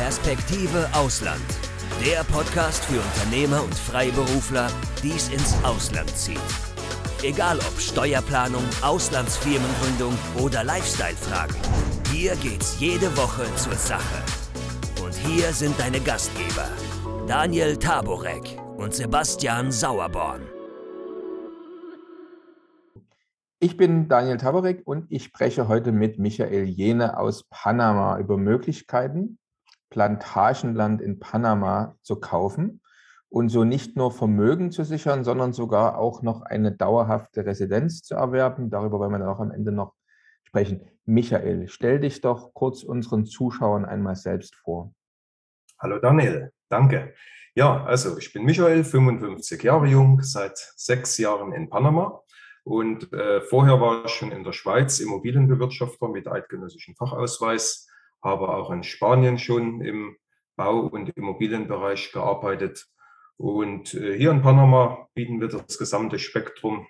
Perspektive Ausland. Der Podcast für Unternehmer und Freiberufler, die es ins Ausland zieht. Egal ob Steuerplanung, Auslandsfirmengründung oder Lifestyle-Fragen. Hier geht's jede Woche zur Sache. Und hier sind deine Gastgeber, Daniel Taborek und Sebastian Sauerborn. Ich bin Daniel Taborek und ich spreche heute mit Michael Jene aus Panama über Möglichkeiten, Plantagenland in Panama zu kaufen und so nicht nur Vermögen zu sichern, sondern sogar auch noch eine dauerhafte Residenz zu erwerben. Darüber wollen wir dann auch am Ende noch sprechen. Michael, stell dich doch kurz unseren Zuschauern einmal selbst vor. Hallo Daniel, danke. Ja, also ich bin Michael, 55 Jahre jung, seit sechs Jahren in Panama und äh, vorher war ich schon in der Schweiz Immobilienbewirtschafter mit eidgenössischem Fachausweis, habe auch in Spanien schon im Bau- und Immobilienbereich gearbeitet. Und äh, hier in Panama bieten wir das gesamte Spektrum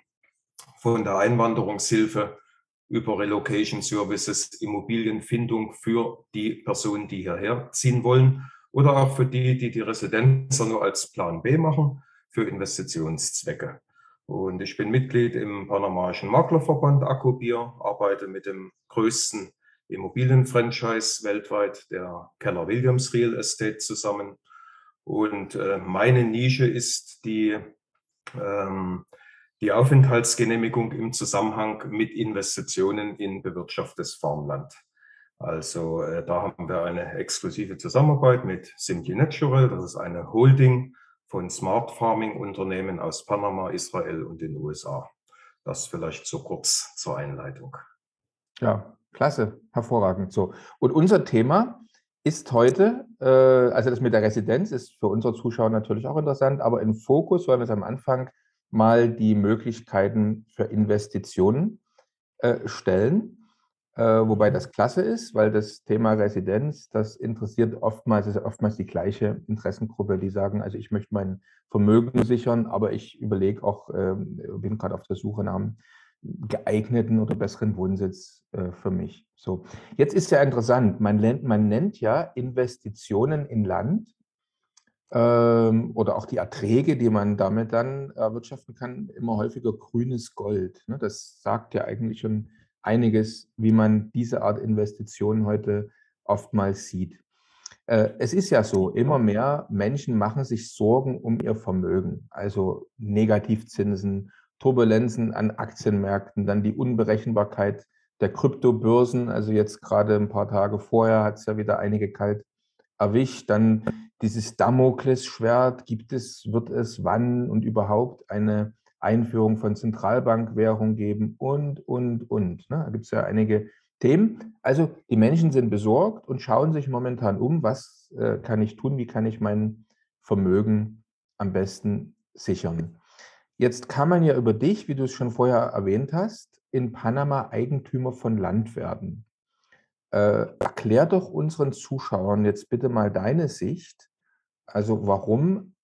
von der Einwanderungshilfe über Relocation Services, Immobilienfindung für die Personen, die hierher ziehen wollen oder auch für die, die die Residenz nur als Plan B machen für Investitionszwecke. Und ich bin Mitglied im Panamaischen Maklerverband Akkobier, arbeite mit dem größten Immobilienfranchise weltweit, der Keller Williams Real Estate, zusammen. Und äh, meine Nische ist die, ähm, die Aufenthaltsgenehmigung im Zusammenhang mit Investitionen in bewirtschaftetes Farmland. Also äh, da haben wir eine exklusive Zusammenarbeit mit Simply Natural. Das ist eine Holding von Smart Farming Unternehmen aus Panama, Israel und den USA. Das vielleicht so kurz zur Einleitung. Ja, klasse, hervorragend. So. Und unser Thema ist heute, äh, also das mit der Residenz ist für unsere Zuschauer natürlich auch interessant, aber im Fokus wollen wir es am Anfang mal die Möglichkeiten für Investitionen äh, stellen. Äh, wobei das klasse ist, weil das Thema Residenz, das interessiert oftmals, ist oftmals die gleiche Interessengruppe, die sagen, also ich möchte mein Vermögen sichern, aber ich überlege auch, äh, bin gerade auf der Suche nach einem geeigneten oder besseren Wohnsitz äh, für mich. So, jetzt ist ja interessant, man nennt, man nennt ja Investitionen in Land ähm, oder auch die Erträge, die man damit dann erwirtschaften kann, immer häufiger grünes Gold. Ne? Das sagt ja eigentlich schon einiges, wie man diese Art Investitionen heute oftmals sieht. Äh, es ist ja so, immer mehr Menschen machen sich Sorgen um ihr Vermögen, also Negativzinsen, Turbulenzen an Aktienmärkten, dann die Unberechenbarkeit der Kryptobörsen. Also jetzt gerade ein paar Tage vorher hat es ja wieder einige kalt erwischt. Dann dieses Damoklesschwert, gibt es, wird es, wann und überhaupt eine Einführung von Zentralbankwährung geben und, und, und. Ne? Da gibt es ja einige Themen. Also die Menschen sind besorgt und schauen sich momentan um, was äh, kann ich tun, wie kann ich mein Vermögen am besten sichern. Jetzt kann man ja über dich, wie du es schon vorher erwähnt hast, in Panama Eigentümer von Land werden. Äh, erklär doch unseren Zuschauern jetzt bitte mal deine Sicht. Also warum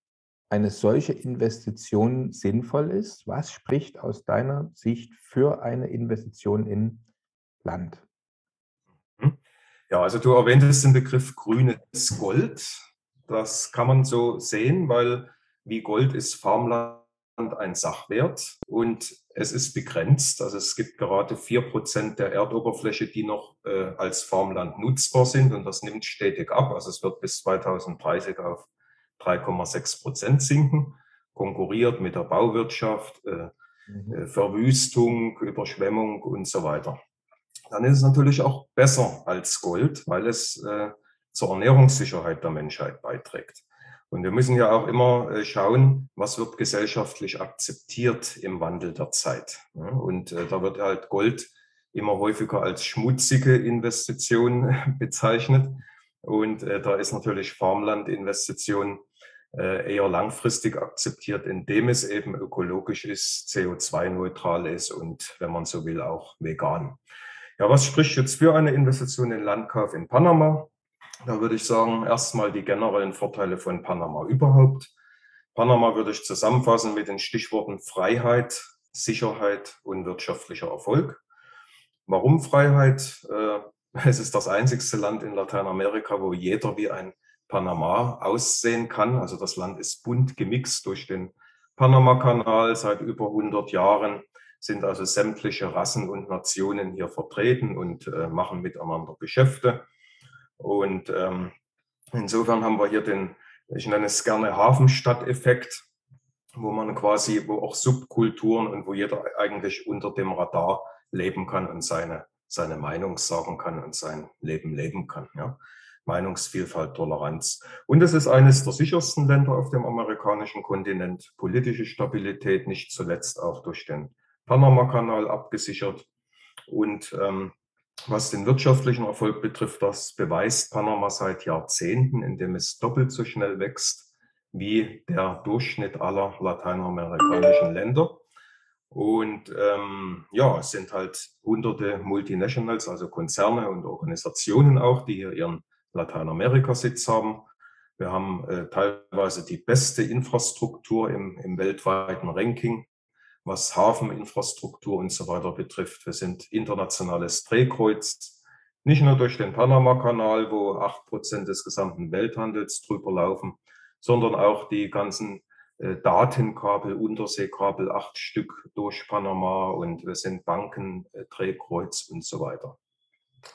eine solche Investition sinnvoll ist? Was spricht aus deiner Sicht für eine Investition in Land? Mhm. Ja, also du erwähntest den Begriff grünes Gold. Das kann man so sehen, weil wie Gold ist Farmland ein Sachwert und es ist begrenzt. Also es gibt gerade vier Prozent der Erdoberfläche, die noch äh, als Farmland nutzbar sind und das nimmt stetig ab. Also es wird bis 2030 auf 3,6 Prozent sinken, konkurriert mit der Bauwirtschaft, äh, mhm. Äh, Verwüstung, Überschwemmung und so weiter. Dann ist es natürlich auch besser als Gold, weil es äh, zur Ernährungssicherheit der Menschheit beiträgt. Und wir müssen ja auch immer äh, schauen, was wird gesellschaftlich akzeptiert im Wandel der Zeit. Und äh, da wird halt Gold immer häufiger als schmutzige Investition bezeichnet. Und äh, da ist natürlich Farmlandinvestition eher langfristig akzeptiert, indem es eben ökologisch ist, CO2-neutral ist und, wenn man so will, auch vegan. Ja, was spricht jetzt für eine Investition in Landkauf in Panama? Da würde ich sagen, erstmal die generellen Vorteile von Panama überhaupt. Panama würde ich zusammenfassen mit den Stichworten Freiheit, Sicherheit und wirtschaftlicher Erfolg. Warum Freiheit? Äh, Es ist das einzigste Land in Lateinamerika, wo jeder wie ein Panama aussehen kann. Also das Land ist bunt gemixt durch den Panama-Kanal seit über 100 Jahren sind also sämtliche Rassen und Nationen hier vertreten und äh, machen miteinander Geschäfte. Und ähm, insofern haben wir hier den, ich nenne es gerne Hafenstadteffekt, wo man quasi, wo auch Subkulturen und wo jeder eigentlich unter dem Radar leben kann und seine, seine Meinung sagen kann und sein Leben leben kann. Ja. Meinungsvielfalt, Toleranz. Und es ist eines der sichersten Länder auf dem amerikanischen Kontinent. Politische Stabilität, nicht zuletzt auch durch den Panama-Kanal abgesichert. Und ähm, was den wirtschaftlichen Erfolg betrifft, das beweist Panama seit Jahrzehnten, indem es doppelt so schnell wächst wie der Durchschnitt aller lateinamerikanischen Länder. Und ähm, ja, es sind halt hunderte Multinationals, also Konzerne und Organisationen auch, die hier ihren Lateinamerika-Sitz haben. Wir haben äh, teilweise die beste Infrastruktur im, im weltweiten Ranking was Hafeninfrastruktur und so weiter betrifft. Wir sind internationales Drehkreuz, nicht nur durch den Panama-Kanal, wo acht Prozent des gesamten Welthandels drüber laufen, sondern auch die ganzen äh, Datenkabel, Unterseekabel, acht Stück durch Panama und wir sind Banken, äh, Drehkreuz und so weiter.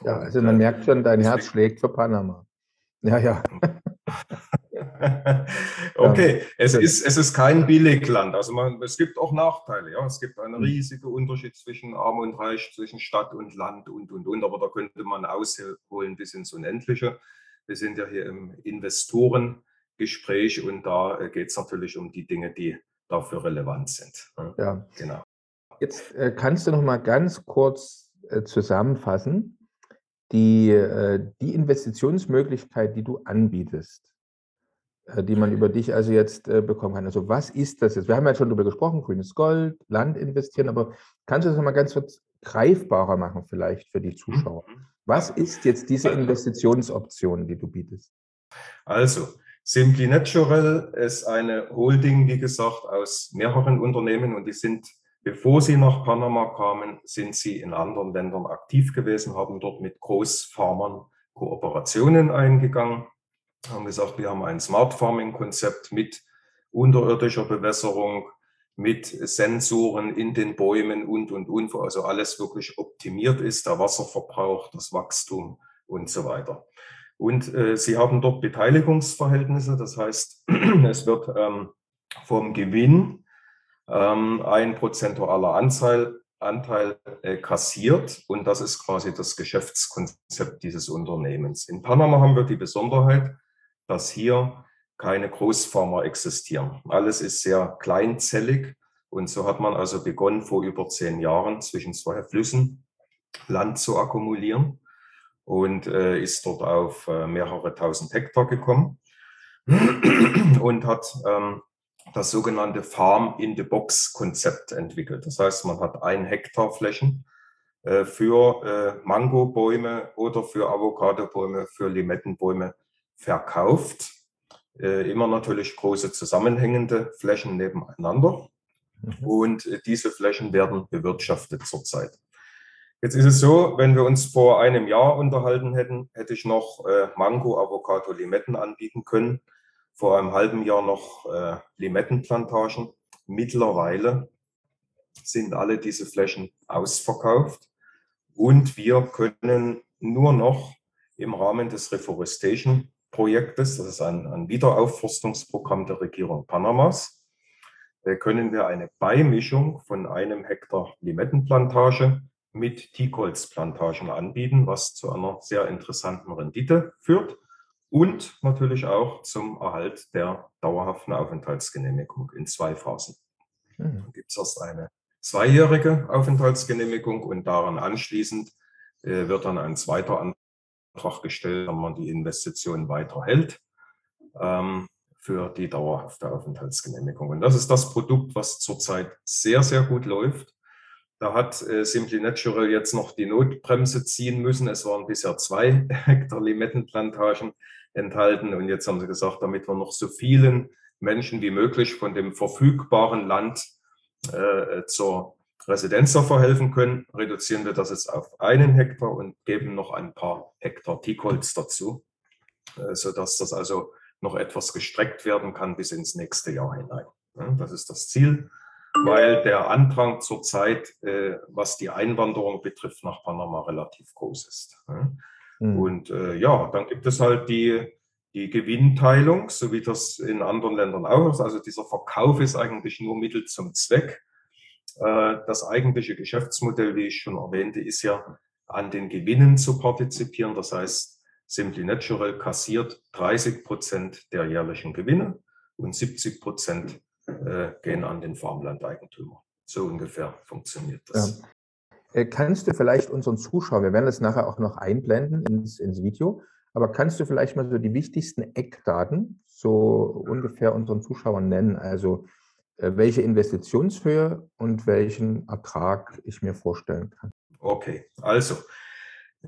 Ja, also man merkt schon, dein Herz schlägt für Panama. Ja, ja. okay, es ist, es ist kein Billigland. Also man, es gibt auch Nachteile. Ja. Es gibt einen hm. riesigen Unterschied zwischen Arm und Reich, zwischen Stadt und Land und, und, und. Aber da könnte man ausholen bis ins Unendliche. Wir sind ja hier im Investorengespräch und da äh, geht es natürlich um die Dinge, die dafür relevant sind. Ja, genau. Jetzt äh, kannst du noch mal ganz kurz äh, zusammenfassen, die, äh, die Investitionsmöglichkeit, die du anbietest. Äh, die man über dich also jetzt äh, bekommen kann. Also was ist das jetzt? Wir haben ja schon darüber gesprochen, grünes Gold, Land investieren, aber kannst du das nochmal ganz kurz greifbarer machen vielleicht für die mhm. Zuschauer? Was ist jetzt diese Investitionsoption, die du bietest? Also, Simply Natural ist eine Holding, wie gesagt, aus mehreren Unternehmen und die sind, bevor sie nach Panama kamen, sind sie in anderen Ländern aktiv gewesen, haben dort mit Großfarmern Kooperationen eingegangen haben gesagt, wir haben ein Smart Farming Konzept mit unterirdischer Bewässerung, mit Sensoren in den Bäumen und, und, und, wo also alles wirklich optimiert ist, der Wasserverbrauch, das Wachstum und so weiter. Und äh, sie haben dort Beteiligungsverhältnisse, das heißt, es wird ähm, vom Gewinn ähm, ein prozentualer Anteil, Anteil äh, kassiert und das ist quasi das Geschäftskonzept dieses Unternehmens. In Panama haben wir die Besonderheit, dass hier keine Großfarmer existieren. Alles ist sehr kleinzellig und so hat man also begonnen, vor über zehn Jahren zwischen zwei Flüssen Land zu akkumulieren und äh, ist dort auf äh, mehrere tausend Hektar gekommen und hat ähm, das sogenannte Farm-in-the-Box-Konzept entwickelt. Das heißt, man hat ein Hektar Flächen äh, für äh, Mangobäume oder für Avocadobäume, für Limettenbäume verkauft. Äh, immer natürlich große zusammenhängende Flächen nebeneinander. Mhm. Und äh, diese Flächen werden bewirtschaftet zurzeit. Jetzt ist es so, wenn wir uns vor einem Jahr unterhalten hätten, hätte ich noch äh, Mango, Avocado, Limetten anbieten können. Vor einem halben Jahr noch äh, Limettenplantagen. Mittlerweile sind alle diese Flächen ausverkauft und wir können nur noch im Rahmen des Reforestation Projektes, das ist ein, ein Wiederaufforstungsprogramm der Regierung Panamas, können wir eine Beimischung von einem Hektar Limettenplantage mit Teakholzplantagen anbieten, was zu einer sehr interessanten Rendite führt und natürlich auch zum Erhalt der dauerhaften Aufenthaltsgenehmigung in zwei Phasen. Mhm. Dann gibt es erst eine zweijährige Aufenthaltsgenehmigung und daran anschließend äh, wird dann ein zweiter Antrag gestellt, wenn man die Investition weiterhält ähm, für die dauerhafte Aufenthaltsgenehmigung. Und das ist das Produkt, was zurzeit sehr, sehr gut läuft. Da hat äh, Simply Natural jetzt noch die Notbremse ziehen müssen. Es waren bisher zwei Hektar Limettenplantagen enthalten. Und jetzt haben sie gesagt, damit wir noch so vielen Menschen wie möglich von dem verfügbaren Land äh, zur Residenzdörfer helfen können, reduzieren wir das jetzt auf einen Hektar und geben noch ein paar Hektar Teakholz dazu, äh, sodass das also noch etwas gestreckt werden kann bis ins nächste Jahr hinein. Das ist das Ziel, weil der Andrang zurzeit, äh, was die Einwanderung betrifft, nach Panama relativ groß ist. Mhm. Und äh, ja, dann gibt es halt die, die Gewinnteilung, so wie das in anderen Ländern auch ist. Also dieser Verkauf ist eigentlich nur Mittel zum Zweck. Äh, das eigentliche Geschäftsmodell, wie ich schon erwähnte, ist ja an den Gewinnen zu partizipieren. Das heißt, Simply Natural kassiert 30 Prozent der jährlichen Gewinne und 70 Prozent äh, gehen an den Farmlandeigentümer. So ungefähr funktioniert das. Ja. Äh, kannst du vielleicht unseren Zuschauern, wir werden das nachher auch noch einblenden ins, ins Video, aber kannst du vielleicht mal so die wichtigsten Eckdaten so ungefähr unseren Zuschauern nennen? Also welche Investitionshöhe und welchen Ertrag ich mir vorstellen kann. Okay, also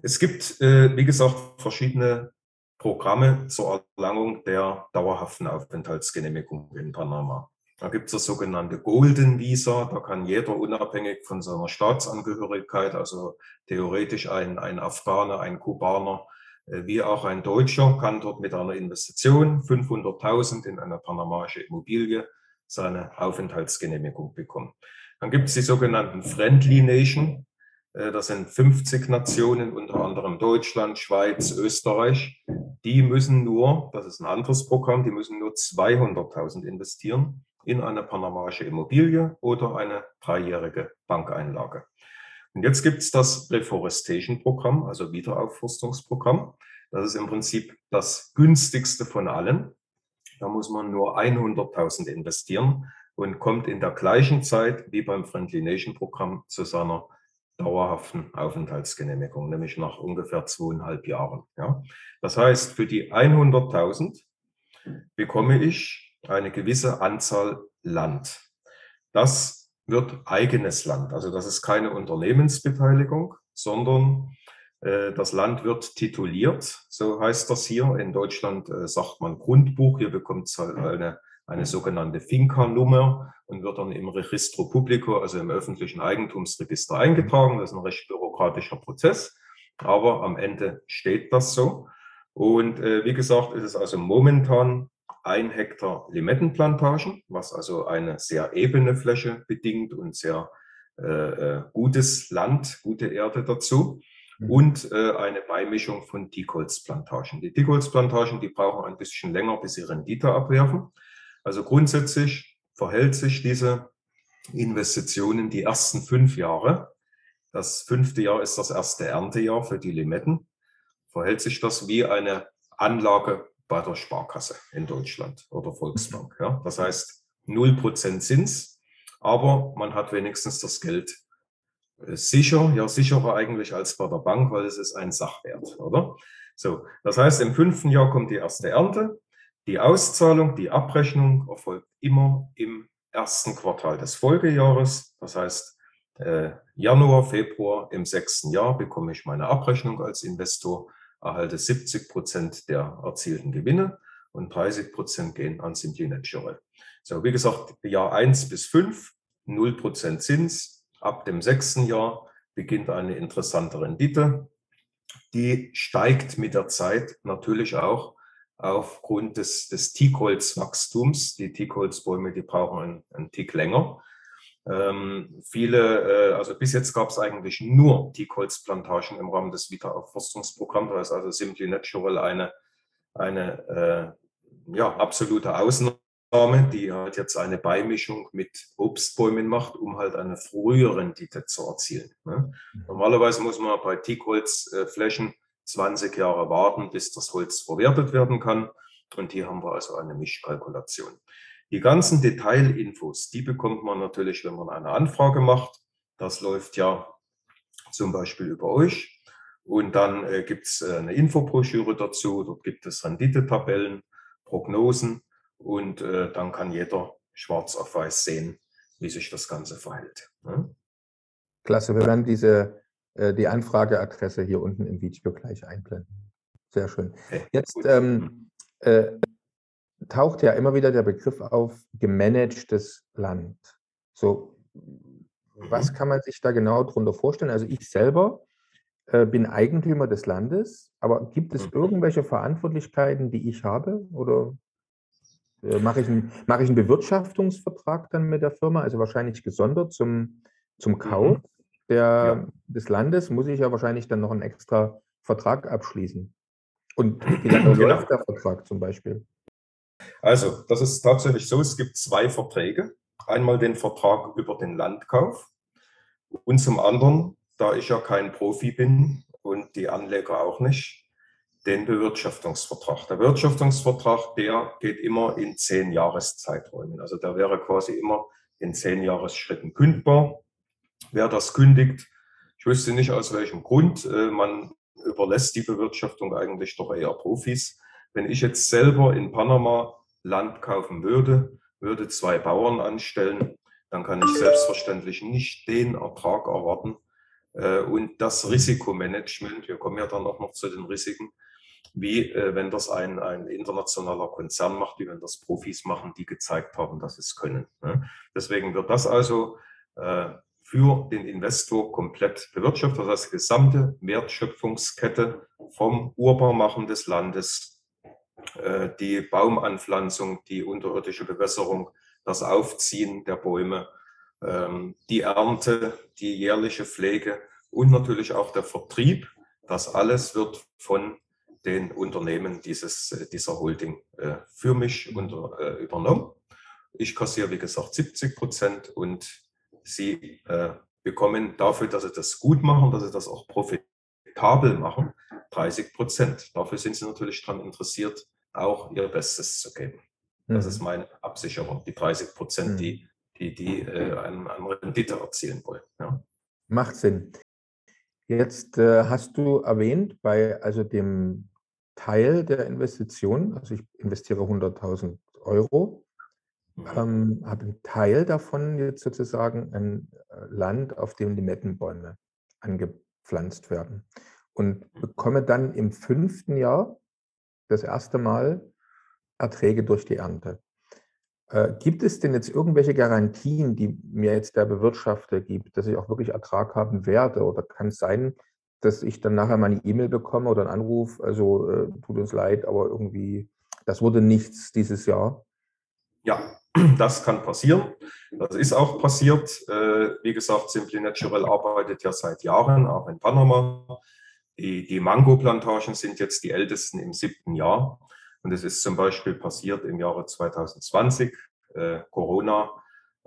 es gibt, äh, wie gesagt, verschiedene Programme zur Erlangung der dauerhaften Aufenthaltsgenehmigung in Panama. Da gibt es das sogenannte Golden Visa. Da kann jeder unabhängig von seiner Staatsangehörigkeit, also theoretisch ein, ein Afghaner, ein Kubaner, äh, wie auch ein Deutscher, kann dort mit einer Investition 500.000 in eine panamaische Immobilie seine Aufenthaltsgenehmigung bekommen. Dann gibt es die sogenannten Friendly Nation. Äh, das sind 50 Nationen, unter anderem Deutschland, Schweiz, Österreich. Die müssen nur, das ist ein anderes Programm, die müssen nur 200.000 investieren in eine panamaische Immobilie oder eine dreijährige Bankeinlage. Und jetzt gibt es das Reforestation-Programm, also Wiederaufforstungsprogramm. Das ist im Prinzip das günstigste von allen. Da muss man nur 100.000 investieren und kommt in der gleichen Zeit wie beim Friendly Nation Programm zu seiner dauerhaften Aufenthaltsgenehmigung, nämlich nach ungefähr zweieinhalb Jahren. Ja. Das heißt, für die 100.000 bekomme ich eine gewisse Anzahl Land. Das wird eigenes Land. Also das ist keine Unternehmensbeteiligung, sondern das Land wird tituliert. So heißt das hier. In Deutschland äh, sagt man Grundbuch. Hier bekommt es halt eine, eine sogenannte Finca-Nummer und wird dann im Registro Publico, also im öffentlichen Eigentumsregister eingetragen. Das ist ein recht bürokratischer Prozess. Aber am Ende steht das so. Und äh, wie gesagt, ist es also momentan ein Hektar Limettenplantagen, was also eine sehr ebene Fläche bedingt und sehr äh, äh gutes Land, gute Erde dazu. Mhm. Und äh, eine Beimischung von Dickholzplantagen. Die Dickholzplantagen, die brauchen ein bisschen länger, bis sie Rendite abwerfen. Also grundsätzlich verhält sich diese Investitionen die ersten fünf Jahre. Das fünfte Jahr ist das erste Erntejahr für die Limetten. Verhält sich das wie eine Anlage bei der Sparkasse in Deutschland oder Volksbank. Ja? Das heißt 0% Zins, aber man hat wenigstens das Geld sicher, ja sicherer eigentlich als bei der Bank, weil es ist ein Sachwert, oder? So, das heißt, im fünften Jahr kommt die erste Ernte. Die Auszahlung, die Abrechnung erfolgt immer im ersten Quartal des Folgejahres. Das heißt, äh, Januar, Februar im sechsten Jahr bekomme ich meine Abrechnung als Investor erhalte 70 Prozent der erzielten Gewinne und 30 Prozent gehen an Simply Natural. So, wie gesagt, Jahr 1 bis 5, 0 Prozent Zins. Ab dem sechsten Jahr beginnt eine interessante Rendite. Die steigt mit der Zeit natürlich auch aufgrund des, des Teakholzwachstums. Die Teakholzbäume, die brauchen einen, einen Tick länger. Ähm, viele, äh, also bis jetzt gab es eigentlich nur Teakholzplantagen im Rahmen des Wiederaufforstungsprogramms. Da ist also Simply Natural eine, eine äh, ja, absolute Ausnahme, die halt jetzt eine Beimischung mit Obstbäumen macht, um halt eine frühe Rendite zu erzielen. Ne? Mhm. Normalerweise muss man bei Teakholzflächen 20 Jahre warten, bis das Holz verwertet werden kann. Und hier haben wir also eine Mischkalkulation. Die ganzen Detailinfos, die bekommt man natürlich, wenn man eine Anfrage macht. Das läuft ja zum Beispiel über euch. Und dann äh, gibt es äh, eine Infobroschüre dazu. Dort gibt es Renditetabellen, Prognosen und äh, dann kann jeder schwarz auf weiß sehen, wie sich das Ganze verhält. Ne? Klasse, wir werden diese, äh, die Anfrageadresse hier unten im Video gleich einblenden. Sehr schön. Okay, Jetzt ähm, äh, taucht ja immer wieder der Begriff auf, gemanagtes Land. So, Was mhm. kann man sich da genau darunter vorstellen? Also ich selber äh, bin Eigentümer des Landes, aber gibt es mhm. irgendwelche Verantwortlichkeiten, die ich habe? Oder mache ich, ein, mache ich einen Bewirtschaftungsvertrag dann mit der Firma, also wahrscheinlich gesondert zum, zum Kauf mhm. der, ja. des Landes, muss ich ja wahrscheinlich dann noch einen extra Vertrag abschließen. Und wie lange genau. läuft der Vertrag zum Beispiel? Also, das ist tatsächlich so, es gibt zwei Verträge. Einmal den Vertrag über den Landkauf und zum anderen, da ich ja kein Profi bin und die Anleger auch nicht, den Bewirtschaftungsvertrag. Der Bewirtschaftungsvertrag, der geht immer in zehn Jahreszeiträumen. Also der wäre quasi immer in zehn Jahresschritten kündbar. Wer das kündigt, ich wüsste nicht aus welchem Grund, äh, man überlässt die Bewirtschaftung eigentlich doch eher Profis. Wenn ich jetzt selber in Panama Land kaufen würde, würde zwei Bauern anstellen, dann kann ich selbstverständlich nicht den Ertrag erwarten. Äh, und das Risikomanagement, wir kommen ja dann auch noch zu den Risiken, wie äh, wenn das ein, ein internationaler Konzern macht, wie wenn das Profis machen, die gezeigt haben, dass es können. Ne? Deswegen wird das also äh, für den Investor komplett bewirtschaftet. Das heißt, die gesamte Wertschöpfungskette vom Urbarmachen des Landes, äh, die Baumanpflanzung, die unterirdische Bewässerung, das Aufziehen der Bäume, ähm, die Ernte, die jährliche Pflege und natürlich auch der Vertrieb. Das alles wird von den Unternehmen dieses, äh, dieser Holding äh, für mich unter, äh, übernommen. Ich kassiere, wie gesagt, 70 Prozent und sie äh, bekommen dafür, dass sie das gut machen, dass sie das auch profitabel machen, 30 Prozent. Dafür sind sie natürlich daran interessiert, auch ihr Bestes zu geben. Das mhm. ist meine Absicherung, die 30 Prozent, mhm. die die, die äh, an, an Rendite erzielen wollen. Ja. Macht Sinn. Jetzt äh, hast du erwähnt, bei also dem Teil der Investition, also ich investiere 100.000 Euro, mhm. ähm, habe einen Teil davon jetzt sozusagen ein äh, Land, auf dem Limettenbäume angepflanzt werden und mhm. bekomme dann im fünften Jahr das erste Mal Erträge durch die Ernte. Äh, gibt es denn jetzt irgendwelche Garantien, die mir jetzt der Bewirtschafter gibt, dass ich auch wirklich Ertrag haben werde? Oder kann es sein, dass ich dann nachher mal eine E-Mail bekomme oder einen Anruf, also äh, tut uns leid, aber irgendwie, das wurde nichts dieses Jahr. Ja, das kann passieren. Das ist auch passiert. Äh, wie gesagt, Simply Natural arbeitet ja seit Jahren, auch in Panama. Die, die Mango-Plantagen sind jetzt die ältesten im siebten Jahr. Und es ist zum Beispiel passiert im Jahre 2020, äh, Corona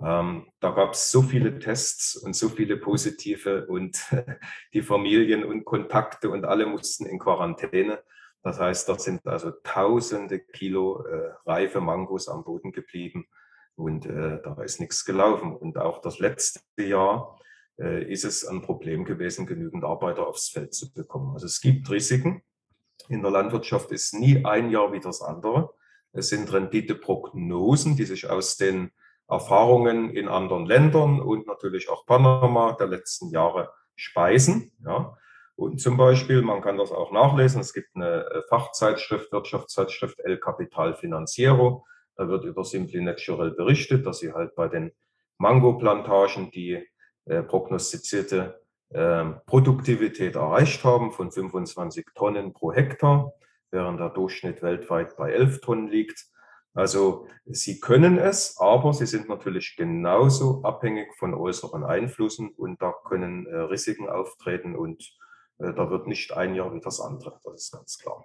ähm, da gab es so viele Tests und so viele positive und die Familien und Kontakte und alle mussten in Quarantäne. Das heißt, da sind also tausende Kilo äh, reife Mangos am Boden geblieben und äh, da ist nichts gelaufen. Und auch das letzte Jahr äh, ist es ein Problem gewesen, genügend Arbeiter aufs Feld zu bekommen. Also es gibt Risiken. In der Landwirtschaft ist nie ein Jahr wie das andere. Es sind Renditeprognosen, die sich aus den Erfahrungen in anderen Ländern und natürlich auch Panama der letzten Jahre speisen. Ja. Und zum Beispiel, man kann das auch nachlesen, es gibt eine äh, Fachzeitschrift, Wirtschaftszeitschrift El Capital Financiero. Da wird über Simply Natural berichtet, dass sie halt bei den Mango-Plantagen die äh, prognostizierte äh, Produktivität erreicht haben von 25 Tonnen pro Hektar, während der Durchschnitt weltweit bei 11 Tonnen liegt. Also sie können es, aber sie sind natürlich genauso abhängig von äußeren Einflüssen und da können äh, Risiken auftreten und äh, da wird nicht ein Jahr wie das andere, das ist ganz klar.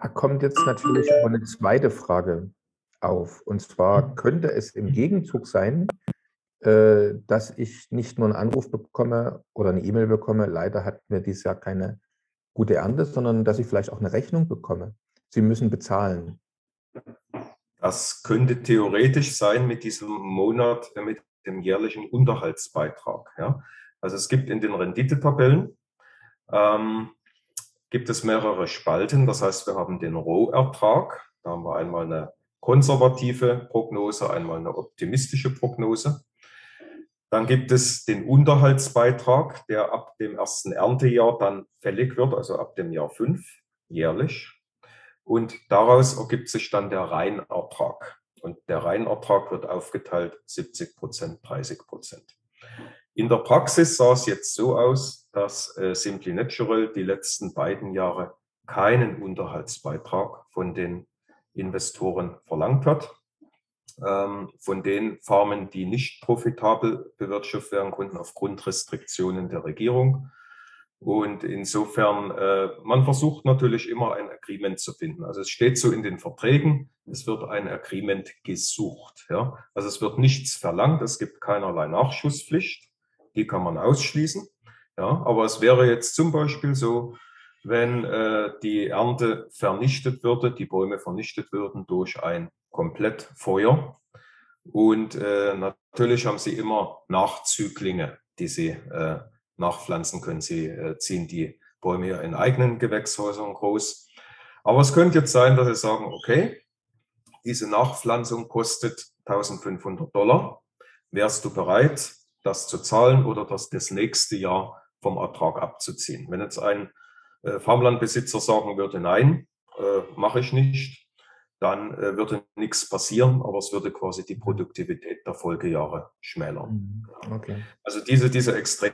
Da kommt jetzt natürlich eine zweite Frage auf. Und zwar könnte es im Gegenzug sein, äh, dass ich nicht nur einen Anruf bekomme oder eine E-Mail bekomme, leider hat mir dieses Jahr keine gute Ernte, sondern dass ich vielleicht auch eine Rechnung bekomme. Sie müssen bezahlen. Das könnte theoretisch sein mit diesem Monat, äh, mit dem jährlichen Unterhaltsbeitrag. Ja. Also es gibt in den Renditetabellen, ähm, gibt es mehrere Spalten. Das heißt, wir haben den Rohertrag. Da haben wir einmal eine konservative Prognose, einmal eine optimistische Prognose. Dann gibt es den Unterhaltsbeitrag, der ab dem ersten Erntejahr dann fällig wird, also ab dem Jahr 5 jährlich. Und daraus ergibt sich dann der Reinertrag. Und der Reinertrag wird aufgeteilt 70 Prozent, 30 Prozent. In der Praxis sah es jetzt so aus, dass äh, Simply Natural die letzten beiden Jahre keinen Unterhaltsbeitrag von den Investoren verlangt hat. Ähm, von den Farmen, die nicht profitabel bewirtschaftet werden konnten aufgrund Restriktionen der Regierung. Und insofern, äh, man versucht natürlich immer ein Agreement zu finden. Also es steht so in den Verträgen, es wird ein Agreement gesucht. Ja? Also es wird nichts verlangt, es gibt keinerlei Nachschusspflicht, die kann man ausschließen. Ja? Aber es wäre jetzt zum Beispiel so, wenn äh, die Ernte vernichtet würde, die Bäume vernichtet würden durch ein Komplettfeuer. Und äh, natürlich haben sie immer Nachzüglinge, die sie äh, nachpflanzen können. Sie äh, ziehen die Bäume ja in eigenen Gewächshäusern groß. Aber es könnte jetzt sein, dass sie sagen, okay, diese Nachpflanzung kostet 1500 Dollar. Wärst du bereit, das zu zahlen oder das das nächste Jahr vom Ertrag abzuziehen? Wenn jetzt ein äh, Farmlandbesitzer sagen würde, nein, äh, mache ich nicht, dann äh, würde nichts passieren, aber es würde quasi die Produktivität der Folgejahre schmälern. Mhm. Okay. Also diese, diese extrem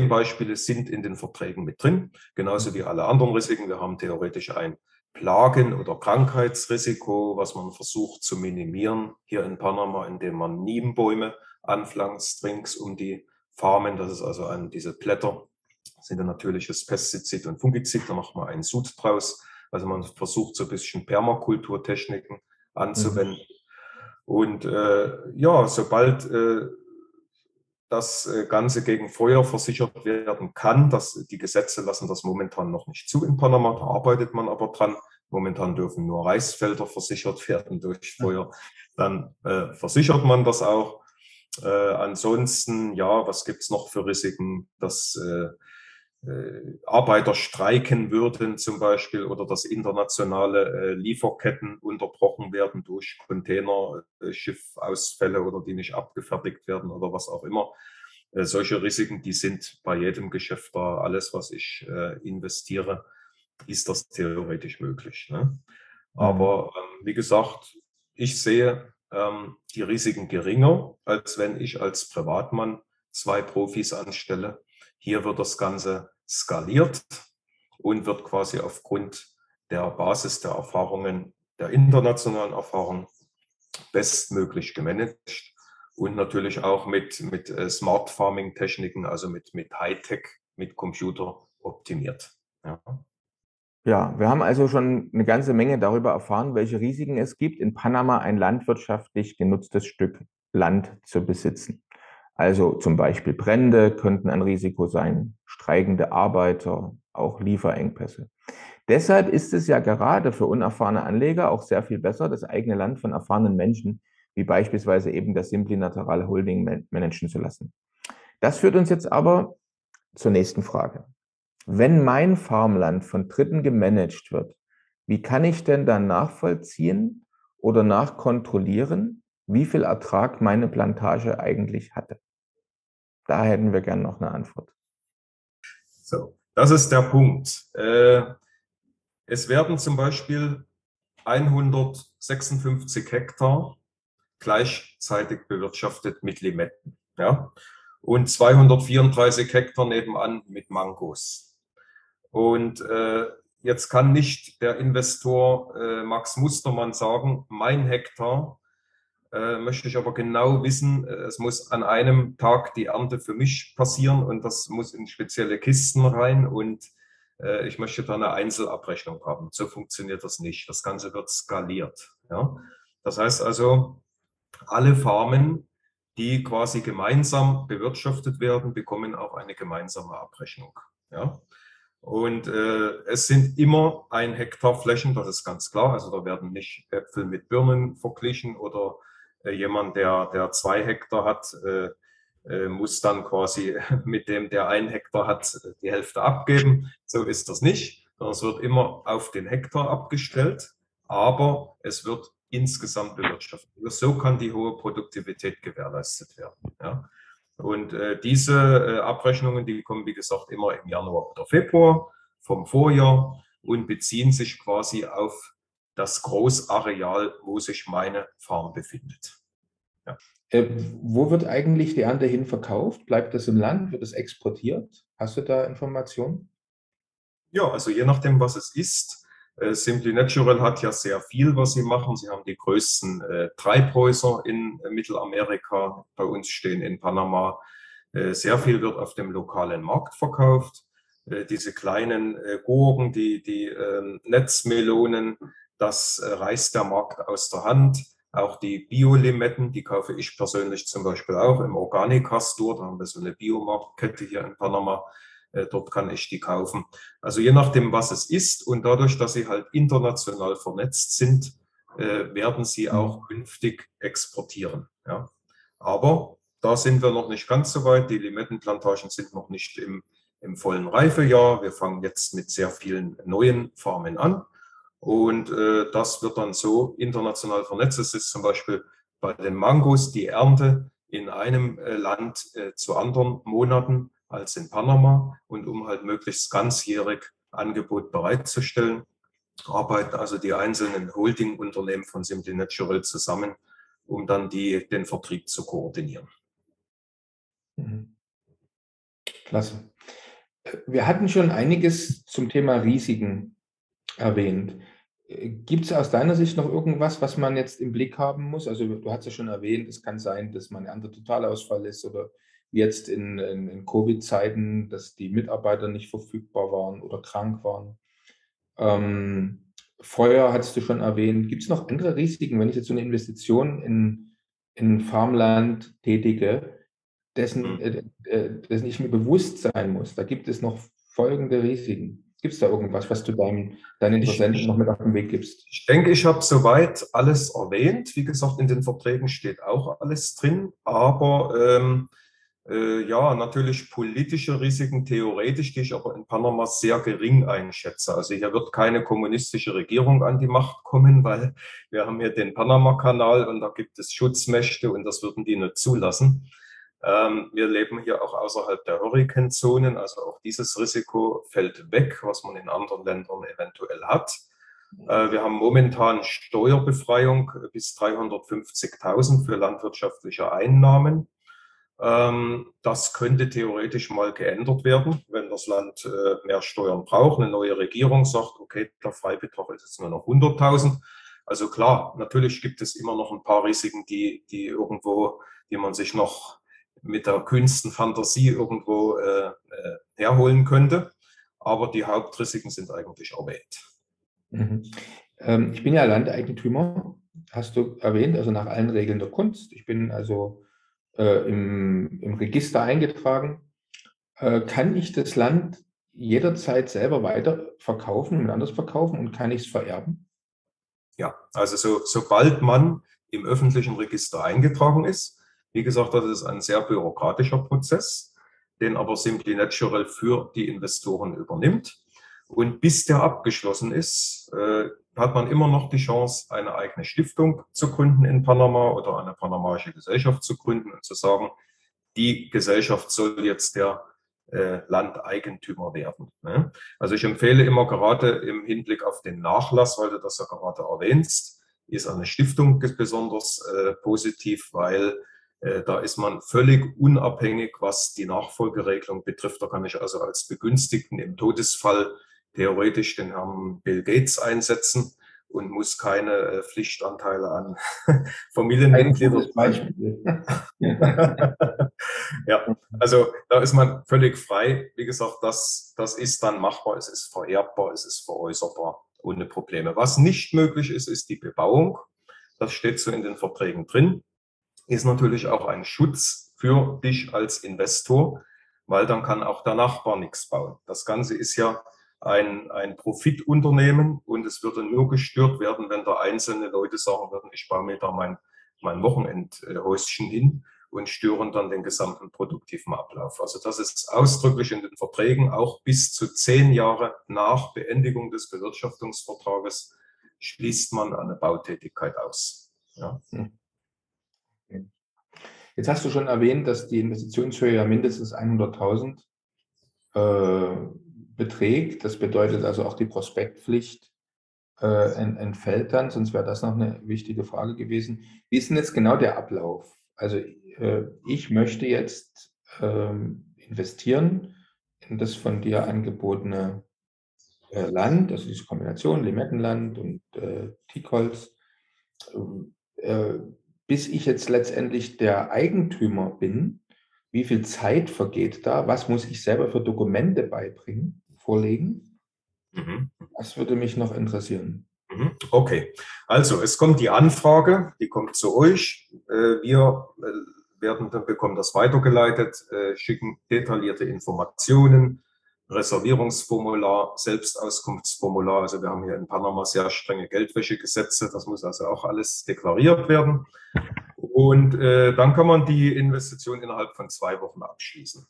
Beispiele sind in den Verträgen mit drin, genauso wie alle anderen Risiken. Wir haben theoretisch ein Plagen- oder Krankheitsrisiko, was man versucht zu minimieren hier in Panama, indem man Niebenbäume anpflanzt rings um die Farmen. Das ist also ein, diese Blätter sind ein natürliches Pestizid und Fungizid. Da macht man einen Sud draus. Also man versucht so ein bisschen Permakulturtechniken anzuwenden. Mhm. Und äh, ja, sobald äh, das äh, Ganze gegen Feuer versichert werden kann. Das, die Gesetze lassen das momentan noch nicht zu in Panama, da arbeitet man aber dran. Momentan dürfen nur Reisfelder versichert werden durch Feuer. Dann äh, versichert man das auch. Äh, ansonsten, ja, was gibt es noch für Risiken, dass äh, äh, Arbeiter streiken würden zum Beispiel oder dass internationale äh, Lieferketten unterbrochen werden durch Containerschiffausfälle äh, oder die nicht abgefertigt werden oder was auch immer. Solche Risiken, die sind bei jedem Geschäft da. Alles, was ich investiere, ist das theoretisch möglich. Ne? Mhm. Aber ähm, wie gesagt, ich sehe ähm, die Risiken geringer, als wenn ich als Privatmann zwei Profis anstelle. Hier wird das Ganze skaliert und wird quasi aufgrund der Basis der Erfahrungen, der internationalen Erfahrungen bestmöglich gemanagt und natürlich auch mit, mit äh, Smart Farming Techniken, also mit, mit Hightech, mit Computer optimiert. Ja. Ja, wir haben also schon eine ganze Menge darüber erfahren, welche Risiken es gibt, in Panama ein landwirtschaftlich genutztes Stück Land zu besitzen. Also zum Beispiel Brände könnten ein Risiko sein, streikende Arbeiter, auch Lieferengpässe. Deshalb ist es ja gerade für unerfahrene Anleger auch sehr viel besser, das eigene Land von erfahrenen Menschen, wie beispielsweise eben das Simplinaterale Holding managen zu lassen. Das führt uns jetzt aber zur nächsten Frage. Wenn mein Farmland von Dritten gemanagt wird, wie kann ich denn dann nachvollziehen oder nachkontrollieren, wie viel Ertrag meine Plantage eigentlich hatte. Da hätten wir gerne noch eine Antwort. So, das ist der Punkt. Äh, es werden zum Beispiel 156 Hektar gleichzeitig bewirtschaftet mit Limetten. Ja? Und 234 Hektar nebenan mit Mangos. Und äh, jetzt kann nicht der Investor äh, Max Mustermann sagen, mein Hektar äh, möchte ich aber genau wissen, äh, es muss an einem Tag die Ernte für mich passieren und das muss in spezielle Kisten rein und äh, ich möchte da eine Einzelabrechnung haben. So funktioniert das nicht. Das Ganze wird skaliert. Ja? Das heißt also, alle Farmen, die quasi gemeinsam bewirtschaftet werden, bekommen auch eine gemeinsame Abrechnung. Ja? Und äh, es sind immer ein Hektar Flächen, das ist ganz klar. Also da werden nicht Äpfel mit Birnen verglichen oder jemand, der, der zwei Hektar hat, äh, äh, muss dann quasi mit dem, der ein Hektar hat, die Hälfte abgeben. So ist das nicht, es wird immer auf den Hektar abgestellt, aber es wird insgesamt bewirtschaftet. So kann die hohe Produktivität gewährleistet werden. Ja. Und äh, diese äh, Abrechnungen, die kommen, wie gesagt, immer im Januar oder Februar vom Vorjahr und beziehen sich quasi auf das Großareal, wo sich meine Farm befindet. Ja. Äh, wo wird eigentlich die Ernte hin verkauft? Bleibt das im Land? Wird es exportiert? Hast du da Informationen? Ja, also je nachdem, was es ist. Äh, Simply Natural hat ja sehr viel, was sie machen. Sie haben die größten äh, Treibhäuser in äh, Mittelamerika. Bei uns stehen in Panama. Äh, sehr viel wird auf dem lokalen Markt verkauft. Äh, diese kleinen Gurken, die, die ähm, Netzmelonen, das reißt der Markt aus der Hand. Auch die Bio-Limetten, die kaufe ich persönlich zum Beispiel auch im Organica-Store. Da haben wir so eine Biomarktkette hier in Panama. Äh, dort kann ich die kaufen. Also je nachdem, was es ist und dadurch, dass sie halt international vernetzt sind, äh, werden sie auch künftig exportieren. Ja. Aber da sind wir noch nicht ganz so weit. Die Limettenplantagen sind noch nicht im, im vollen Reifejahr. Wir fangen jetzt mit sehr vielen neuen Farmen an. Und äh, das wird dann so international vernetzt. Es ist zum Beispiel bei den Mangos die Ernte in einem äh, Land äh, zu anderen Monaten als in Panama. Und um halt möglichst ganzjährig Angebot bereitzustellen, arbeiten also die einzelnen Holding-Unternehmen von Simply Natural zusammen, um dann die, den Vertrieb zu koordinieren. Mhm. Klasse. Wir hatten schon einiges zum Thema Risiken erwähnt. Gibt es aus deiner Sicht noch irgendwas, was man jetzt im Blick haben muss? Also du hast ja schon erwähnt, es kann sein, dass man ein anderer Totalausfall ist oder jetzt in, in, in Covid-Zeiten, dass die Mitarbeiter nicht verfügbar waren oder krank waren. Ähm, Feuer hattest du schon erwähnt. Gibt es noch andere Risiken, wenn ich jetzt so eine Investition in, in Farmland tätige, dessen, hm. äh, äh, dessen ich mir bewusst sein muss? Da gibt es noch folgende Risiken. Gibt es da irgendwas, was du deinen, deinen Interessenten noch mit auf den Weg gibst? Ich denke, ich habe soweit alles erwähnt. Wie gesagt, in den Verträgen steht auch alles drin. Aber ähm, äh, ja, natürlich politische Risiken theoretisch, die ich aber in Panama sehr gering einschätze. Also hier wird keine kommunistische Regierung an die Macht kommen, weil wir haben hier den Panama-Kanal und da gibt es Schutzmächte und das würden die nicht zulassen. Ähm, wir leben hier auch außerhalb der Hurrikanzonen, also auch dieses Risiko fällt weg, was man in anderen Ländern eventuell hat. Äh, wir haben momentan Steuerbefreiung bis 350.000 für landwirtschaftliche Einnahmen. Ähm, das könnte theoretisch mal geändert werden, wenn das Land äh, mehr Steuern braucht. Eine neue Regierung sagt, okay, der Freibetrag ist jetzt nur noch 100.000. Also klar, natürlich gibt es immer noch ein paar Risiken, die, die irgendwo, die man sich noch mit der kühnsten Fantasie irgendwo äh, äh, herholen könnte. Aber die Hauptrisiken sind eigentlich erwähnt. Mhm. Ähm, ich bin ja Landeigentümer, hast du erwähnt, also nach allen Regeln der Kunst. Ich bin also äh, im, im Register eingetragen. Äh, kann ich das Land jederzeit selber weiter verkaufen und anders verkaufen und kann ich es vererben? Ja, also so, sobald man im öffentlichen Register eingetragen ist, wie gesagt, das ist ein sehr bürokratischer Prozess, den aber Simply Natural für die Investoren übernimmt. Und bis der abgeschlossen ist, äh, hat man immer noch die Chance, eine eigene Stiftung zu gründen in Panama oder eine panamaische Gesellschaft zu gründen und zu sagen, die Gesellschaft soll jetzt der äh, Landeigentümer werden. Ne? Also ich empfehle immer gerade im Hinblick auf den Nachlass, weil du das ja gerade erwähnst, ist eine Stiftung besonders äh, positiv, weil da ist man völlig unabhängig, was die Nachfolgeregelung betrifft. Da kann ich also als Begünstigten im Todesfall theoretisch den Herrn Bill Gates einsetzen und muss keine äh, Pflichtanteile an Familienmitgliedern. Beispiel. ja, also da ist man völlig frei. Wie gesagt, das, das ist dann machbar, es ist vererbbar, es ist veräußerbar ohne Probleme. Was nicht möglich ist, ist die Bebauung. Das steht so in den Verträgen drin. Ist natürlich auch ein Schutz für dich als Investor, weil dann kann auch der Nachbar nichts bauen. Das Ganze ist ja ein, ein Profitunternehmen und es würde nur gestört werden, wenn da einzelne Leute sagen würden, ich baue mir da mein, mein Wochenendhäuschen hin und stören dann den gesamten produktiven Ablauf. Also das ist ausdrücklich in den Verträgen, auch bis zu zehn Jahre nach Beendigung des Bewirtschaftungsvertrages schließt man eine Bautätigkeit aus. Ja. Hm. Jetzt hast du schon erwähnt, dass die Investitionshöhe ja mindestens 100.000 äh, beträgt. Das bedeutet also auch die Prospektpflicht äh, entfällt dann, sonst wäre das noch eine wichtige Frage gewesen. Wie ist denn jetzt genau der Ablauf? Also äh, ich möchte jetzt ähm, investieren in das von dir angebotene äh, Land, also diese Kombination Limettenland und äh, Teakholz. Ähm, äh, bis ich jetzt letztendlich der Eigentümer bin, wie viel Zeit vergeht da? Was muss ich selber für Dokumente beibringen, vorlegen? Mhm. Das würde mich noch interessieren. Mhm. Okay, also es kommt die Anfrage, die kommt zu euch. Äh, wir äh, werden dann bekommen das weitergeleitet, äh, schicken detaillierte Informationen, Reservierungsformular, Selbstauskunftsformular. Also wir haben hier in Panama sehr strenge Geldwäschegesetze. Das muss also auch alles deklariert werden. Und äh, dann kann man die Investition innerhalb von zwei Wochen abschließen.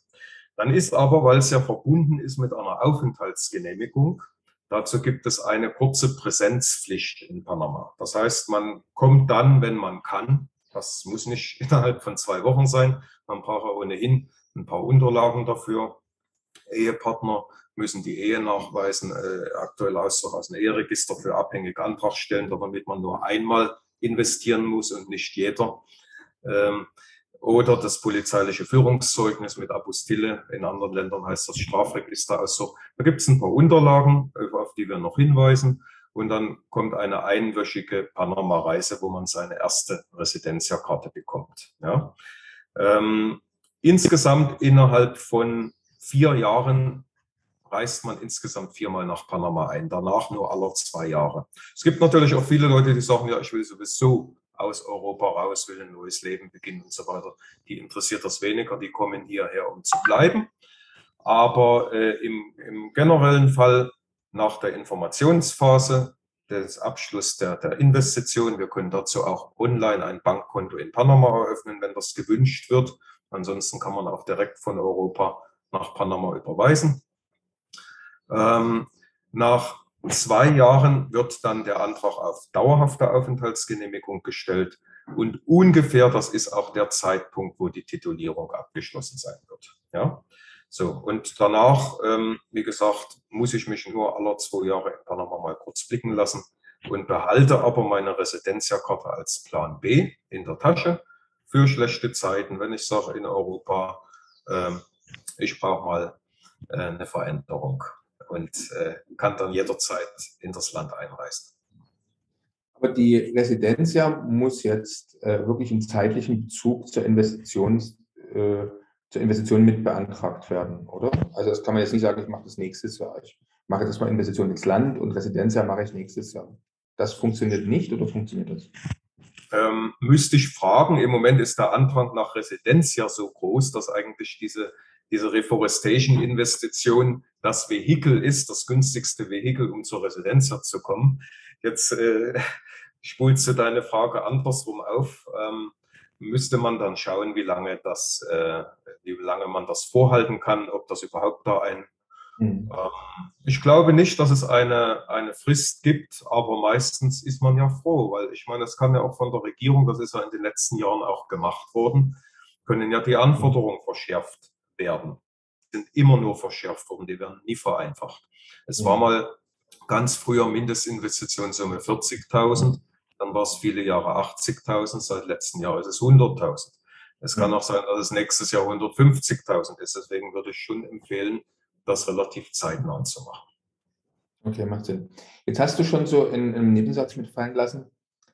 Dann ist aber, weil es ja verbunden ist mit einer Aufenthaltsgenehmigung, dazu gibt es eine kurze Präsenzpflicht in Panama. Das heißt, man kommt dann, wenn man kann. Das muss nicht innerhalb von zwei Wochen sein. Man braucht ohnehin ein paar Unterlagen dafür. Ehepartner müssen die Ehe nachweisen, äh, aktuell Auszug aus dem Eheregister für abhängige Antrag stellen, damit man nur einmal investieren muss und nicht jeder. Ähm, oder das polizeiliche Führungszeugnis mit Apostille. In anderen Ländern heißt das Strafregister Also Da gibt es ein paar Unterlagen, auf die wir noch hinweisen. Und dann kommt eine einwöchige Panama-Reise, wo man seine erste Residenzierkarte bekommt. Ja. Ähm, insgesamt innerhalb von vier Jahren reist man insgesamt viermal nach Panama ein, danach nur alle zwei Jahre. Es gibt natürlich auch viele Leute, die sagen, ja, ich will sowieso aus Europa raus, will ein neues Leben beginnen und so weiter. Die interessiert das weniger, die kommen hierher, um zu bleiben. Aber äh, im, im, generellen Fall nach der Informationsphase des Abschluss der, der Investition, wir können dazu auch online ein Bankkonto in Panama eröffnen, wenn das gewünscht wird. Ansonsten kann man auch direkt von Europa nach Panama überweisen. Ähm, nach zwei Jahren wird dann der Antrag auf dauerhafte Aufenthaltsgenehmigung gestellt. Und ungefähr das ist auch der Zeitpunkt, wo die Titulierung abgeschlossen sein wird. Ja? So, und danach, ähm, wie gesagt, muss ich mich nur alle zwei Jahre in Panama mal kurz blicken lassen und behalte aber meine Residenzierkarte als Plan B in der Tasche für schlechte Zeiten, wenn ich sage in Europa, ähm, ich brauche mal äh, eine Veränderung und äh, kann dann jederzeit in das Land einreisen. Aber die Residenz ja muss jetzt äh, wirklich im zeitlichen Bezug zur Investition, äh, zur Investition mit beantragt werden, oder? Also das kann man jetzt nicht sagen, ich mache das nächstes Jahr. Ich mache das mal Investition ins Land und Residenzjahr mache ich nächstes Jahr. Das funktioniert nicht oder funktioniert das? Ähm, müsste ich fragen. Im Moment ist der Andrang nach Residenz ja so groß, dass eigentlich diese diese Reforestation-Investition das Vehikel ist, das günstigste Vehikel, um zur Residenz zu kommen. Jetzt äh, spulst du deine Frage andersrum auf. Ähm, müsste man dann schauen, wie lange das, äh, wie lange man das vorhalten kann, ob das überhaupt da ein mhm. ähm, ich glaube nicht, dass es eine, eine Frist gibt, aber meistens ist man ja froh, weil ich meine, es kann ja auch von der Regierung, das ist ja in den letzten Jahren auch gemacht worden, können ja die Anforderungen verschärft werden, sind immer nur verschärft worden, die werden nie vereinfacht. Es war mal ganz früher Mindestinvestitionssumme 40.000, dann war es viele Jahre 80.000, seit letztem Jahr ist es 100.000. Es kann auch sein, dass es nächstes Jahr 150.000 ist. Deswegen würde ich schon empfehlen, das relativ zeitnah zu machen. Okay, macht Sinn. Jetzt hast du schon so in, einem Nebensatz mitfallen lassen,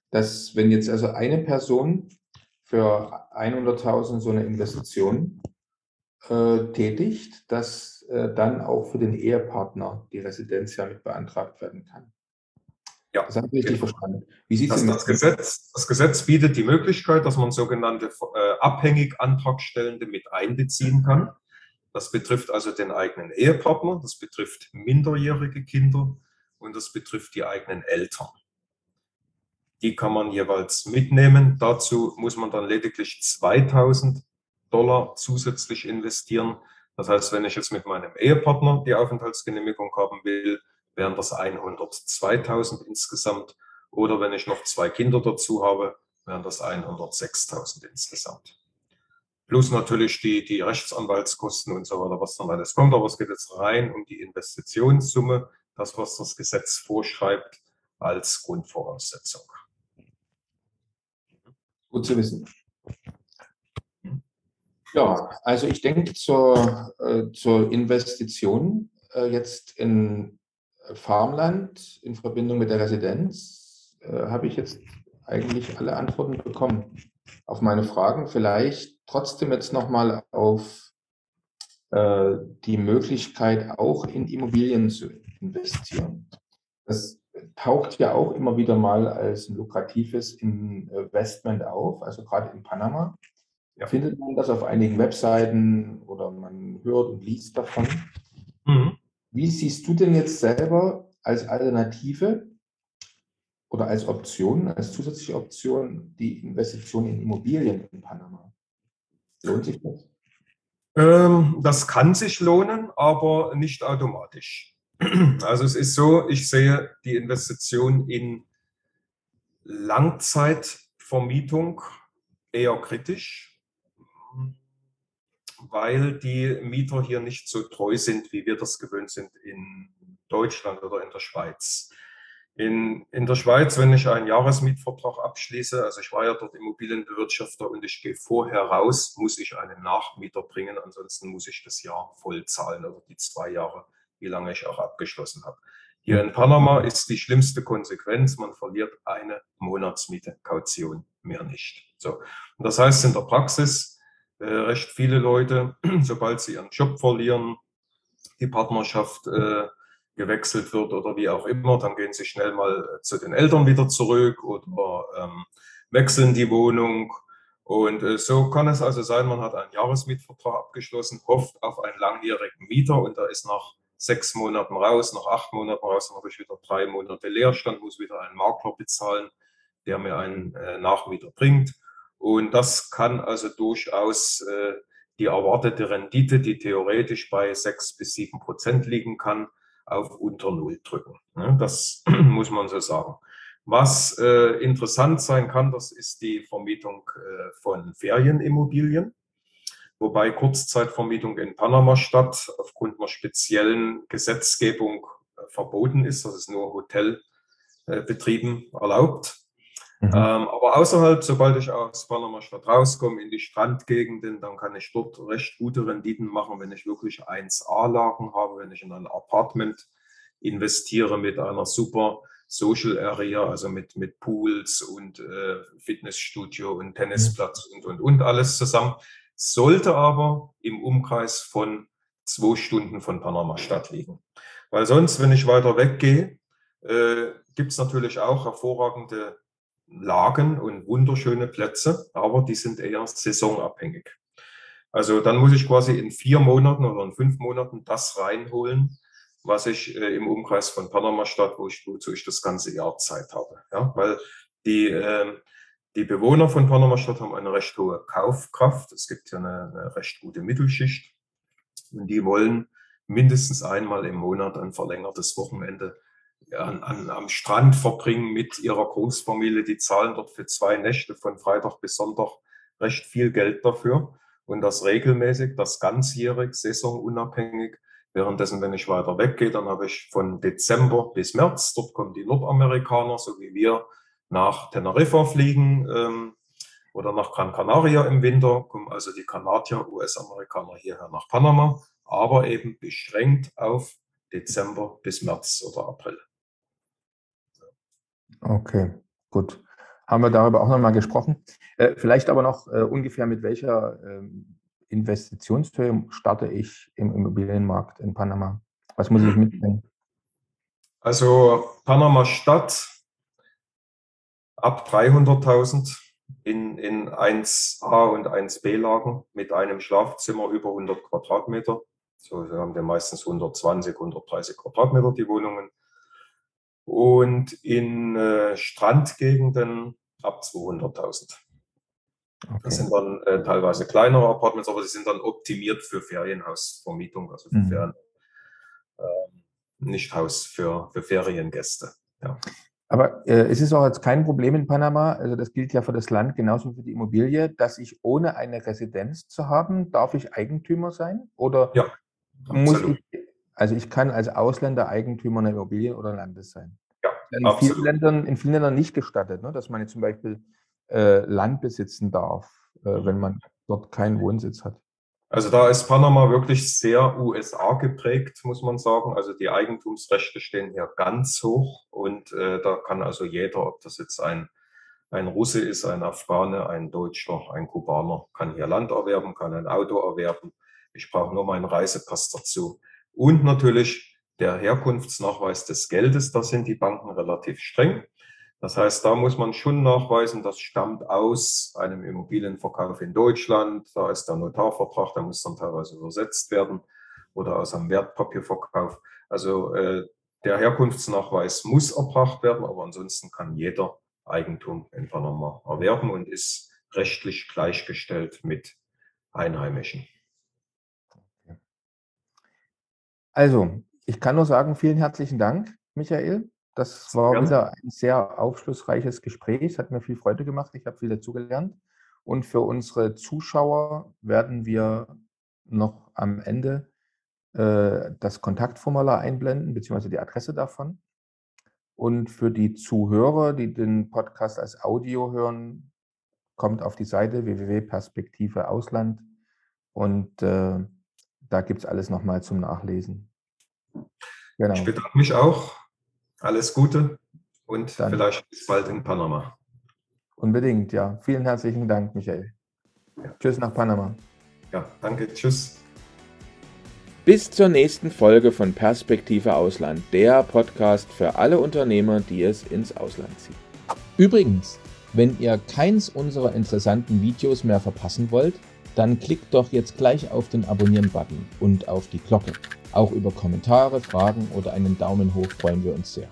dass wenn jetzt also eine Person für 100.000 so eine Investition äh, tätigt, dass äh, dann auch für den Ehepartner die Residenz ja mit beantragt werden kann. Ja, das habe ich richtig genau. verstanden. Wie sieht das, das, Gesetz, das Gesetz bietet die Möglichkeit, dass man sogenannte äh, abhängig Antragstellende mit einbeziehen kann. Das betrifft also den eigenen Ehepartner, das betrifft minderjährige Kinder und das betrifft die eigenen Eltern. Die kann man jeweils mitnehmen. Dazu muss man dann lediglich 2000 Dollar zusätzlich investieren. Das heißt, wenn ich jetzt mit meinem Ehepartner die Aufenthaltsgenehmigung haben will, wären das 102.000 insgesamt. Oder wenn ich noch zwei Kinder dazu habe, wären das 106.000 insgesamt. Plus natürlich die, die Rechtsanwaltskosten und so weiter, was dann alles kommt. Aber es geht jetzt rein um die Investitionssumme, das, was das Gesetz vorschreibt. als Grundvoraussetzung. Gut zu wissen. Ja, also ich denke zur, äh, zur Investition äh, jetzt in Farmland in Verbindung mit der Residenz äh, habe ich jetzt eigentlich alle Antworten bekommen auf meine Fragen. Vielleicht trotzdem jetzt nochmal auf äh, die Möglichkeit, auch in Immobilien zu investieren. Das taucht ja auch immer wieder mal als ein lukratives Investment auf, also gerade in Panama. Ja. Findet man das auf einigen Webseiten oder man hört und liest davon. Mhm. Wie siehst du denn jetzt selber als Alternative oder als Option, als zusätzliche Option die Investition in Immobilien in Panama? Lohnt sich das? Ähm, das kann sich lohnen, aber nicht automatisch. Also es ist so, ich sehe die Investition in Langzeitvermietung eher kritisch, weil die Mieter hier nicht so treu sind, wie wir das gewöhnt sind in Deutschland oder in der Schweiz. In, in der Schweiz, wenn ich einen Jahresmietvertrag abschließe, also ich war ja dort Immobilienbewirtschafter und ich gehe vorher raus, muss ich einen Nachmieter bringen, ansonsten muss ich das Jahr voll zahlen oder die zwei Jahre, wie lange ich auch abgeschlossen habe. Hier in Panama ist die schlimmste Konsequenz, man verliert eine Monatsmiete, Kaution, mehr nicht. So. Und das heißt in der Praxis, äh, recht viele Leute, sobald sie ihren Job verlieren, die Partnerschaft äh, gewechselt wird oder wie auch immer, dann gehen sie schnell mal äh, zu den Eltern wieder zurück oder ähm, wechseln die Wohnung. Und äh, so kann es also sein, man hat einen Jahresmietvertrag abgeschlossen, hofft auf einen langjährigen Mieter und da ist nach sechs Monaten raus, nach acht Monaten raus, dann habe ich wieder drei Monate Leerstand, muss wieder einen Makler bezahlen, der mir einen äh, Nachmieter bringt. Und das kann also durchaus äh, die erwartete Rendite, die theoretisch bei sechs bis sieben Prozent liegen kann, auf unter Null drücken. Das muss man so sagen. Was äh, interessant sein kann, das ist die Vermietung äh, von Ferienimmobilien, wobei Kurzzeitvermietung in Panama-Stadt aufgrund einer speziellen Gesetzgebung äh, verboten ist. Das ist nur Hotelbetrieben erlaubt. Mhm. Ähm, aber außerhalb, sobald ich aus Panama-Stadt rauskomme, in die Strandgegenden, dann kann ich dort recht gute Renditen machen, wenn ich wirklich 1A-Lagen habe, wenn ich in ein Apartment investiere mit einer super Social Area, also mit, mit Pools und äh, Fitnessstudio und Tennisplatz mhm. und, und, und alles zusammen. Sollte aber im Umkreis von zwei Stunden von Panama-Stadt liegen. Weil sonst, wenn ich weiter weggehe, äh, gibt es natürlich auch hervorragende Lagen und wunderschöne Plätze, aber die sind eher saisonabhängig. Also dann muss ich quasi in vier Monaten oder in fünf Monaten das reinholen, was ich äh, im Umkreis von Panama-Stadt, wo ich, wozu ich das ganze Jahr Zeit habe. Ja, weil die, äh, die Bewohner von Panama-Stadt haben eine recht hohe Kaufkraft. Es gibt ja eine, eine recht gute Mittelschicht und die wollen mindestens einmal im Monat ein verlängertes Wochenende an, an, am Strand verbringen mit ihrer Großfamilie. Die zahlen dort für zwei Nächte von Freitag bis Sonntag recht viel Geld dafür. Und das regelmäßig, das ganzjährig, saisonunabhängig. Währenddessen, wenn ich weiter weggehe, dann habe ich von Dezember bis März, dort kommen die Nordamerikaner, so wie wir, nach Teneriffa fliegen ähm, oder nach Gran Canaria im Winter, kommen also die Kanadier, US-Amerikaner hierher nach Panama, aber eben beschränkt auf Dezember bis März oder April. Okay, gut. Haben wir darüber auch nochmal gesprochen. Äh, vielleicht aber noch äh, ungefähr mit welcher ähm, Investitionshöhe starte ich im Immobilienmarkt in Panama? Was muss ich mitbringen? Also Panama Stadt ab 300.000 in, in 1a und 1b Lagen mit einem Schlafzimmer über 100 Quadratmeter. So, haben wir meistens 120, 130 Quadratmeter die Wohnungen und in äh, Strandgegenden ab 200.000. Okay. Das sind dann äh, teilweise kleinere Apartments, aber sie sind dann optimiert für Ferienhausvermietung, also für mhm. Ferien, äh, nicht Haus für, für Feriengäste. Ja. Aber äh, es ist auch jetzt kein Problem in Panama, also das gilt ja für das Land genauso wie für die Immobilie, dass ich ohne eine Residenz zu haben, darf ich Eigentümer sein? Oder ja, muss ich, also ich kann als Ausländer Eigentümer einer Immobilie oder Landes sein. ja, in, vielen Ländern, in vielen Ländern nicht gestattet, ne? dass man jetzt zum Beispiel äh, Land besitzen darf, äh, wenn mhm. man dort keinen Wohnsitz hat. Also da ist Panama wirklich sehr USA geprägt, muss man sagen. Also die Eigentumsrechte stehen hier ganz hoch und äh, da kann also jeder, ob das jetzt ein, ein Russe ist, ein Afghane, ein Deutscher, ein Kubaner, kann hier Land erwerben, kann ein Auto erwerben. Ich brauche nur meinen Reisepass dazu. Und natürlich der Herkunftsnachweis des Geldes, da sind die Banken relativ streng. Das heißt, da muss man schon nachweisen, das stammt aus einem Immobilienverkauf in Deutschland. Da ist der Notarvertrag, der muss dann teilweise übersetzt werden oder aus einem Wertpapierverkauf. Also äh, der Herkunftsnachweis muss erbracht werden, aber ansonsten kann jeder Eigentum in Panama erwerben und ist rechtlich gleichgestellt mit Einheimischen. Also, ich kann nur sagen, vielen herzlichen Dank, Michael. Das war ja. wieder ein sehr aufschlussreiches Gespräch. Es hat mir viel Freude gemacht. Ich habe viel dazugelernt. Und für unsere Zuschauer werden wir noch am Ende äh, das Kontaktformular einblenden, beziehungsweise die Adresse davon. Und für die Zuhörer, die den Podcast als Audio hören, kommt auf die Seite www.perspektive Ausland und äh, da gibt es alles nochmal zum Nachlesen. Genau. Ich bedanke mich auch alles Gute und Dann. vielleicht bis bald in Panama. Unbedingt, ja. Vielen herzlichen Dank, Michael. Ja. Tschüss nach Panama. Ja, danke. Tschüss. Bis zur nächsten Folge von Perspektive Ausland, der Podcast für alle Unternehmer, die es ins Ausland ziehen. Übrigens, wenn ihr keins unserer interessanten Videos mehr verpassen wollt, dann klickt doch jetzt gleich auf den Abonnieren-Button und auf die Glocke. Auch über Kommentare, Fragen oder einen Daumen hoch freuen wir uns sehr.